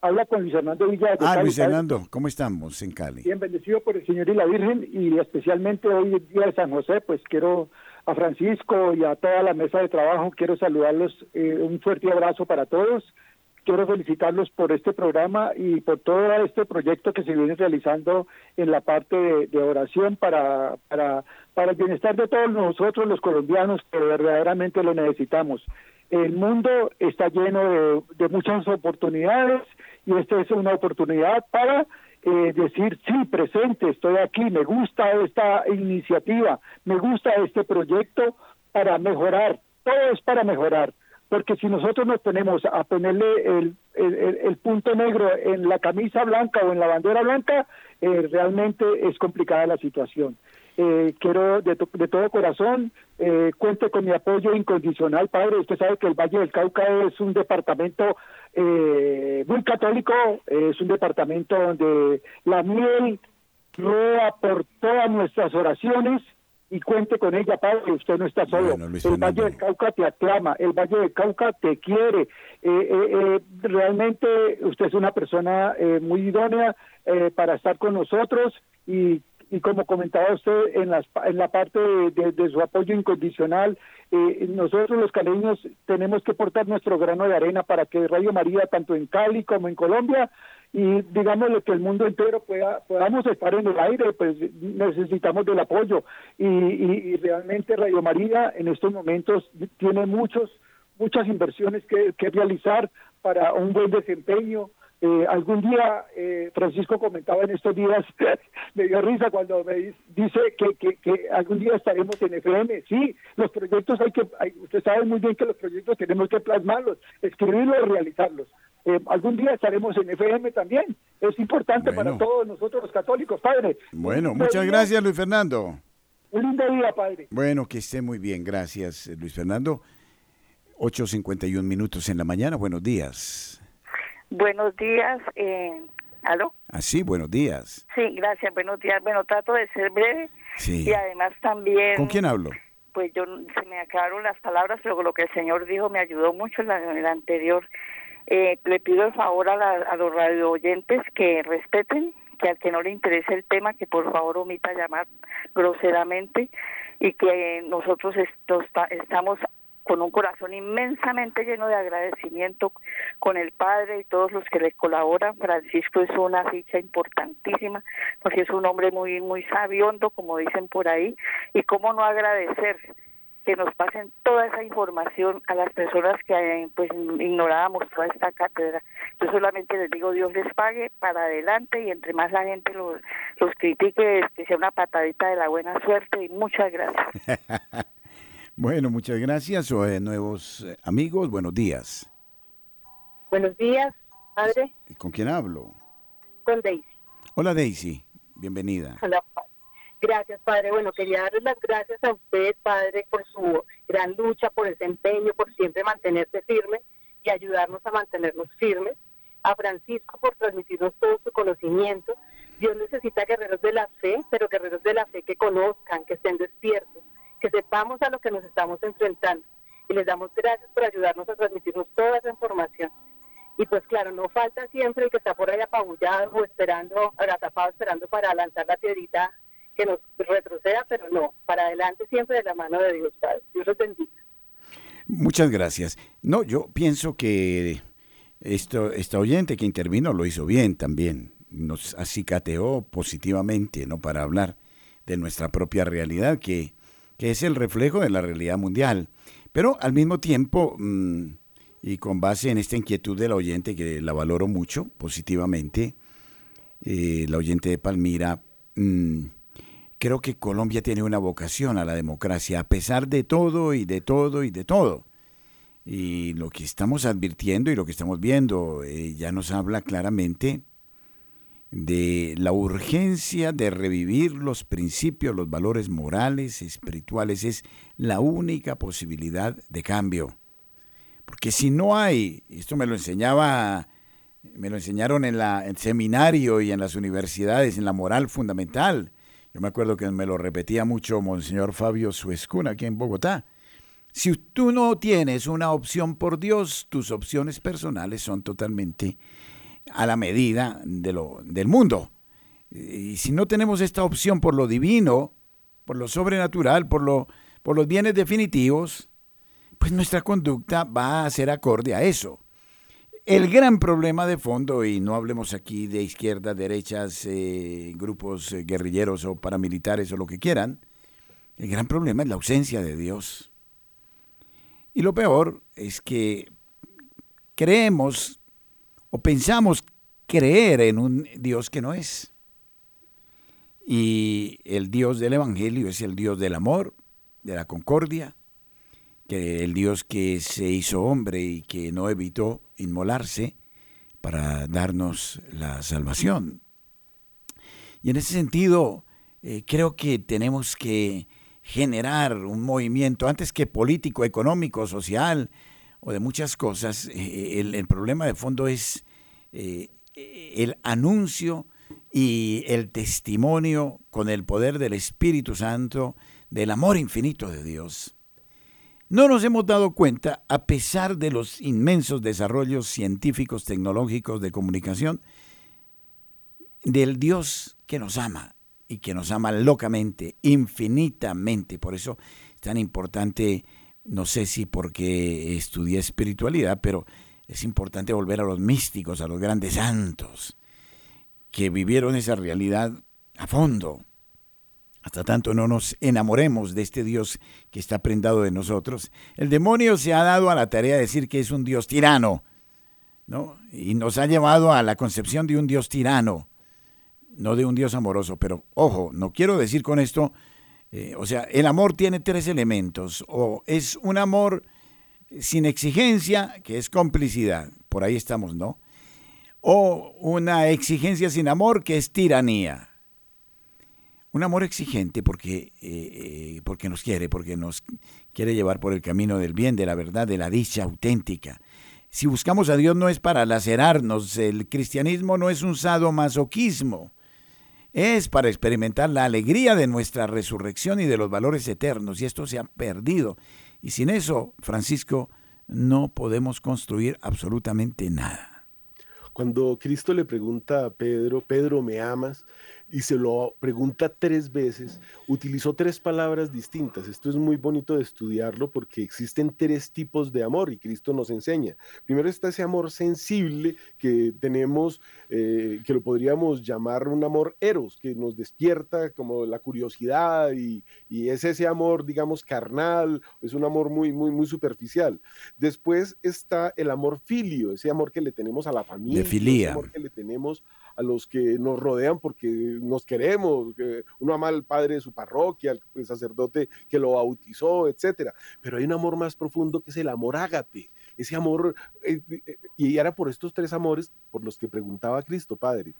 Speaker 7: habla con Luis Fernando Villa.
Speaker 1: ah, Luis Fernando, ¿cómo estamos en Cali?
Speaker 7: Bien, bendecido por el Señor y la Virgen y especialmente hoy día de San José, pues quiero a Francisco y a toda la mesa de trabajo, quiero saludarlos, eh, un fuerte abrazo para todos. Quiero felicitarlos por este programa y por todo este proyecto que se viene realizando en la parte de, oración para, para para el bienestar de todos nosotros los colombianos que verdaderamente lo necesitamos. El mundo está lleno de, muchas oportunidades y esta es una oportunidad para eh, decir, sí, presente, estoy aquí, me gusta esta iniciativa, me gusta este proyecto para mejorar, todo es para mejorar, porque si nosotros nos ponemos a ponerle el, el, punto negro en la camisa blanca o en la bandera blanca, eh, realmente es complicada la situación. Eh, quiero de, todo corazón, eh, cuente con mi apoyo incondicional, padre. Usted sabe que el Valle del Cauca es un departamento eh, muy católico, es un departamento donde la miel rueda por todas nuestras oraciones y cuente con ella, padre, usted no está solo. el Valle del Cauca te aclama, el Valle del Cauca te quiere. realmente usted es una persona muy idónea para estar con nosotros y y como comentaba usted en, las, en la parte de, su apoyo incondicional, eh, nosotros los caleños tenemos que portar nuestro grano de arena para que Radio María, tanto en Cali como en Colombia, y digámosle que el mundo entero pueda podamos estar en el aire, pues necesitamos del apoyo. Y, realmente Radio María en estos momentos tiene muchos muchas inversiones que, que realizar para un buen desempeño, eh, algún día, eh, Francisco comentaba en estos días, *laughs* me dio risa cuando me dice que, que, algún día estaremos en FM. Sí, los proyectos hay que, usted sabe muy bien que los proyectos tenemos que plasmarlos, escribirlos y realizarlos. Eh, algún día estaremos en FM también. Es importante para todos nosotros los católicos, padre.
Speaker 1: Bueno, muchas gracias, Luis Fernando.
Speaker 7: Un lindo día, padre.
Speaker 1: Bueno, que esté muy bien. Gracias, Luis Fernando. 8.51 minutos en la mañana. Buenos días.
Speaker 8: Buenos días. Eh, ¿Aló?
Speaker 1: Ah, sí, buenos días.
Speaker 8: Sí, gracias, buenos días. Bueno, trato de ser breve. Sí. Y además también...
Speaker 1: ¿Con quién hablo?
Speaker 8: Pues yo, se me acabaron las palabras, pero lo que el Señor dijo me ayudó mucho en la, anterior. Eh, le pido el favor a, a los radio oyentes que respeten, que al que no le interese el tema, que por favor omita llamar groseramente y que nosotros estamos con un corazón inmensamente lleno de agradecimiento con el Padre y todos los que le colaboran. Francisco es una ficha importantísima porque es un hombre muy muy sabiondo, como dicen por ahí, y cómo no agradecer que nos pasen toda esa información a las personas que pues ignorábamos toda esta cátedra. Yo solamente les digo, Dios les pague para adelante y entre más la gente los, los critique, que sea una patadita de la buena suerte y muchas gracias. *laughs*
Speaker 1: bueno, muchas gracias. O, eh, nuevos eh, amigos, buenos días.
Speaker 9: Buenos días, padre.
Speaker 1: ¿Con quién hablo?
Speaker 9: Con Daisy.
Speaker 1: Hola Daisy, bienvenida.
Speaker 9: Hola, Gracias, Padre. Bueno, quería darles las gracias a usted, Padre, por su gran lucha, por ese empeño, por siempre mantenerse firme y ayudarnos a mantenernos firmes. A Francisco por transmitirnos todo su conocimiento. Dios necesita guerreros de la fe, pero guerreros de la fe que conozcan, que estén despiertos, que sepamos a lo que nos estamos enfrentando. Y les damos gracias por ayudarnos a transmitirnos toda esa información. Y pues claro, no falta siempre el que está por ahí apabullado o esperando, agazapado, esperando para lanzar la piedrita que nos retroceda, pero no, para adelante siempre de la mano de Dios Padre. Dios los bendiga.
Speaker 1: Muchas gracias. No, yo pienso que esto, esta oyente que intervino lo hizo bien también. Nos acicateó positivamente, ¿no? Para hablar de nuestra propia realidad, que, que es el reflejo de la realidad mundial. Pero al mismo tiempo, mm, y con base en esta inquietud del oyente, que la valoro mucho positivamente, eh, la oyente de Palmira, mm, creo que Colombia tiene una vocación a la democracia, a pesar de todo y de todo y de todo. Y lo que estamos advirtiendo y lo que estamos viendo eh, ya nos habla claramente de la urgencia de revivir los principios, los valores morales, espirituales. Es la única posibilidad de cambio. Porque si no hay, esto me lo enseñaba, me lo enseñaron en, la, el seminario y en las universidades, en la moral fundamental, yo me acuerdo que me lo repetía mucho Monseñor Fabio Suescuna aquí en Bogotá. Si tú no tienes una opción por Dios, tus opciones personales son totalmente a la medida de lo, del mundo. Y si no tenemos esta opción por lo divino, por lo sobrenatural, por, lo, por los bienes definitivos, pues nuestra conducta va a ser acorde a eso. El gran problema de fondo, y no hablemos aquí de izquierda, derechas, eh, grupos eh, guerrilleros o paramilitares o lo que quieran, el gran problema es la ausencia de Dios. Y lo peor es que creemos o pensamos creer en un Dios que no es. Y el Dios del Evangelio es el Dios del amor, de la concordia, que el Dios que se hizo hombre y que no evitó inmolarse para darnos la salvación. Y en ese sentido, eh, creo que tenemos que generar un movimiento, antes que político, económico, social o de muchas cosas, eh, el, problema de fondo es eh, el anuncio y el testimonio con el poder del Espíritu Santo del amor infinito de Dios. No nos hemos dado cuenta, a pesar de los inmensos desarrollos científicos, tecnológicos, de comunicación, del Dios que nos ama y que nos ama locamente, infinitamente. Por eso es tan importante, no sé si porque estudié espiritualidad, pero es importante volver a los místicos, a los grandes santos, que vivieron esa realidad a fondo hasta tanto no nos enamoremos de este Dios que está prendado de nosotros. El demonio se ha dado a la tarea de decir que es un Dios tirano, ¿no? Y nos ha llevado a la concepción de un Dios tirano, no de un Dios amoroso. Pero ojo, no quiero decir con esto, eh, o sea, el amor tiene tres elementos, o es un amor sin exigencia, que es complicidad, por ahí estamos, ¿no? O una exigencia sin amor, que es tiranía un amor exigente porque, eh, eh, porque nos quiere, porque nos quiere llevar por el camino del bien, de la verdad, de la dicha auténtica. Si buscamos a Dios no es para lacerarnos, el cristianismo no es un sadomasoquismo, es para experimentar la alegría de nuestra resurrección y de los valores eternos, y esto se ha perdido. Y sin eso, Francisco, no podemos construir absolutamente nada.
Speaker 2: Cuando Cristo le pregunta a Pedro, Pedro, ¿me amas? Y se lo pregunta tres veces, utilizó tres palabras distintas. Esto es muy bonito de estudiarlo porque existen tres tipos de amor y Cristo nos enseña. Primero está ese amor sensible que tenemos, eh, que lo podríamos llamar un amor eros, que nos despierta como la curiosidad y, y, es ese amor, digamos, carnal, es un amor muy, muy, muy superficial. Después está el amor filio, ese amor que le tenemos a la familia, ese amor que le tenemos a los que nos rodean porque nos queremos, uno ama al padre de su parroquia, al sacerdote que lo bautizó, etcétera. Pero hay un amor más profundo que es el amor ágape, ese amor, eh, eh, y era por estos tres amores por los que preguntaba Cristo, Padre.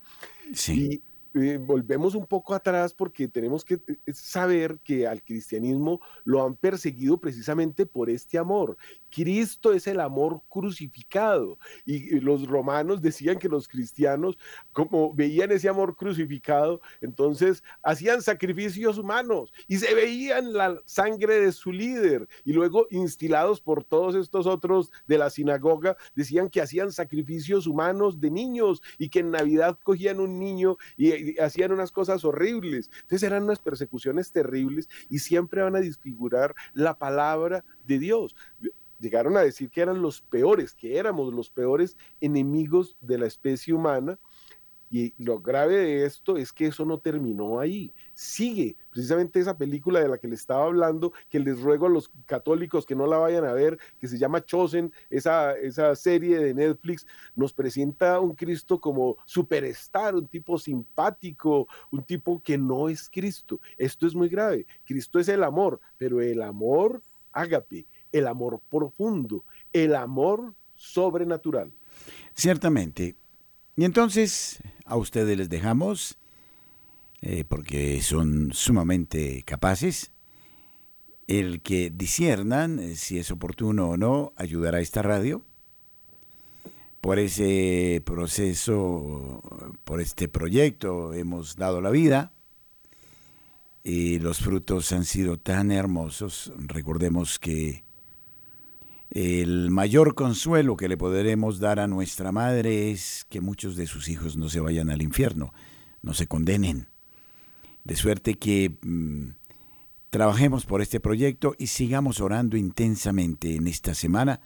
Speaker 1: Sí.
Speaker 2: Eh, volvemos un poco atrás porque tenemos que eh, saber que al cristianismo lo han perseguido precisamente por este amor. Cristo es el amor crucificado y los romanos decían que los cristianos, como veían ese amor crucificado, entonces hacían sacrificios humanos y se veían la sangre de su líder y luego instilados por todos estos otros de la sinagoga, decían que hacían sacrificios humanos de niños y que en Navidad cogían un niño y hacían unas cosas horribles. Entonces eran unas persecuciones terribles y siempre van a disfigurar la palabra de Dios. Llegaron a decir que eran los peores, que éramos los peores enemigos de la especie humana y lo grave de esto es que eso no terminó ahí. Sigue precisamente esa película de la que le estaba hablando, que les ruego a los católicos que no la vayan a ver, que se llama Chosen, esa, esa serie de Netflix, nos presenta un Cristo como superstar, un tipo simpático, un tipo que no es Cristo. Esto es muy grave. Cristo es el amor, pero el amor ágape, el amor profundo, el amor sobrenatural.
Speaker 1: Ciertamente. Y entonces, a ustedes les dejamos, eh, porque son sumamente capaces. El que disiernan eh, si es oportuno o no ayudará a esta radio. Por ese proceso, por este proyecto hemos dado la vida y los frutos han sido tan hermosos. Recordemos que el mayor consuelo que le podremos dar a nuestra madre es que muchos de sus hijos no se vayan al infierno, no se condenen. De suerte que mm, trabajemos por este proyecto y sigamos orando intensamente en esta semana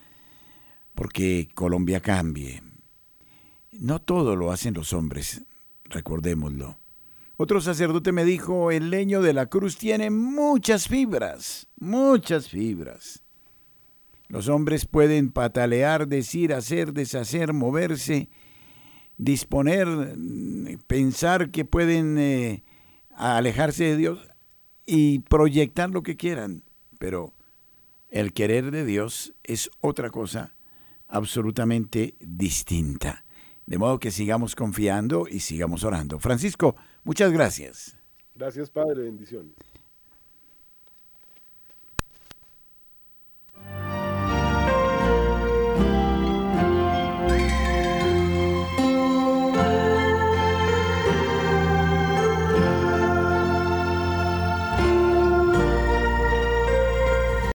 Speaker 1: porque Colombia cambie. No todo lo hacen los hombres, recordémoslo. Otro sacerdote me dijo, el leño de la cruz tiene muchas fibras, muchas fibras. Los hombres pueden patalear, decir, hacer, deshacer, moverse, disponer, pensar que pueden eh, alejarse de Dios y proyectar lo que quieran, pero el querer de Dios es otra cosa absolutamente distinta. De modo que sigamos confiando y sigamos orando. Francisco, muchas gracias.
Speaker 2: Gracias, Padre. Bendiciones.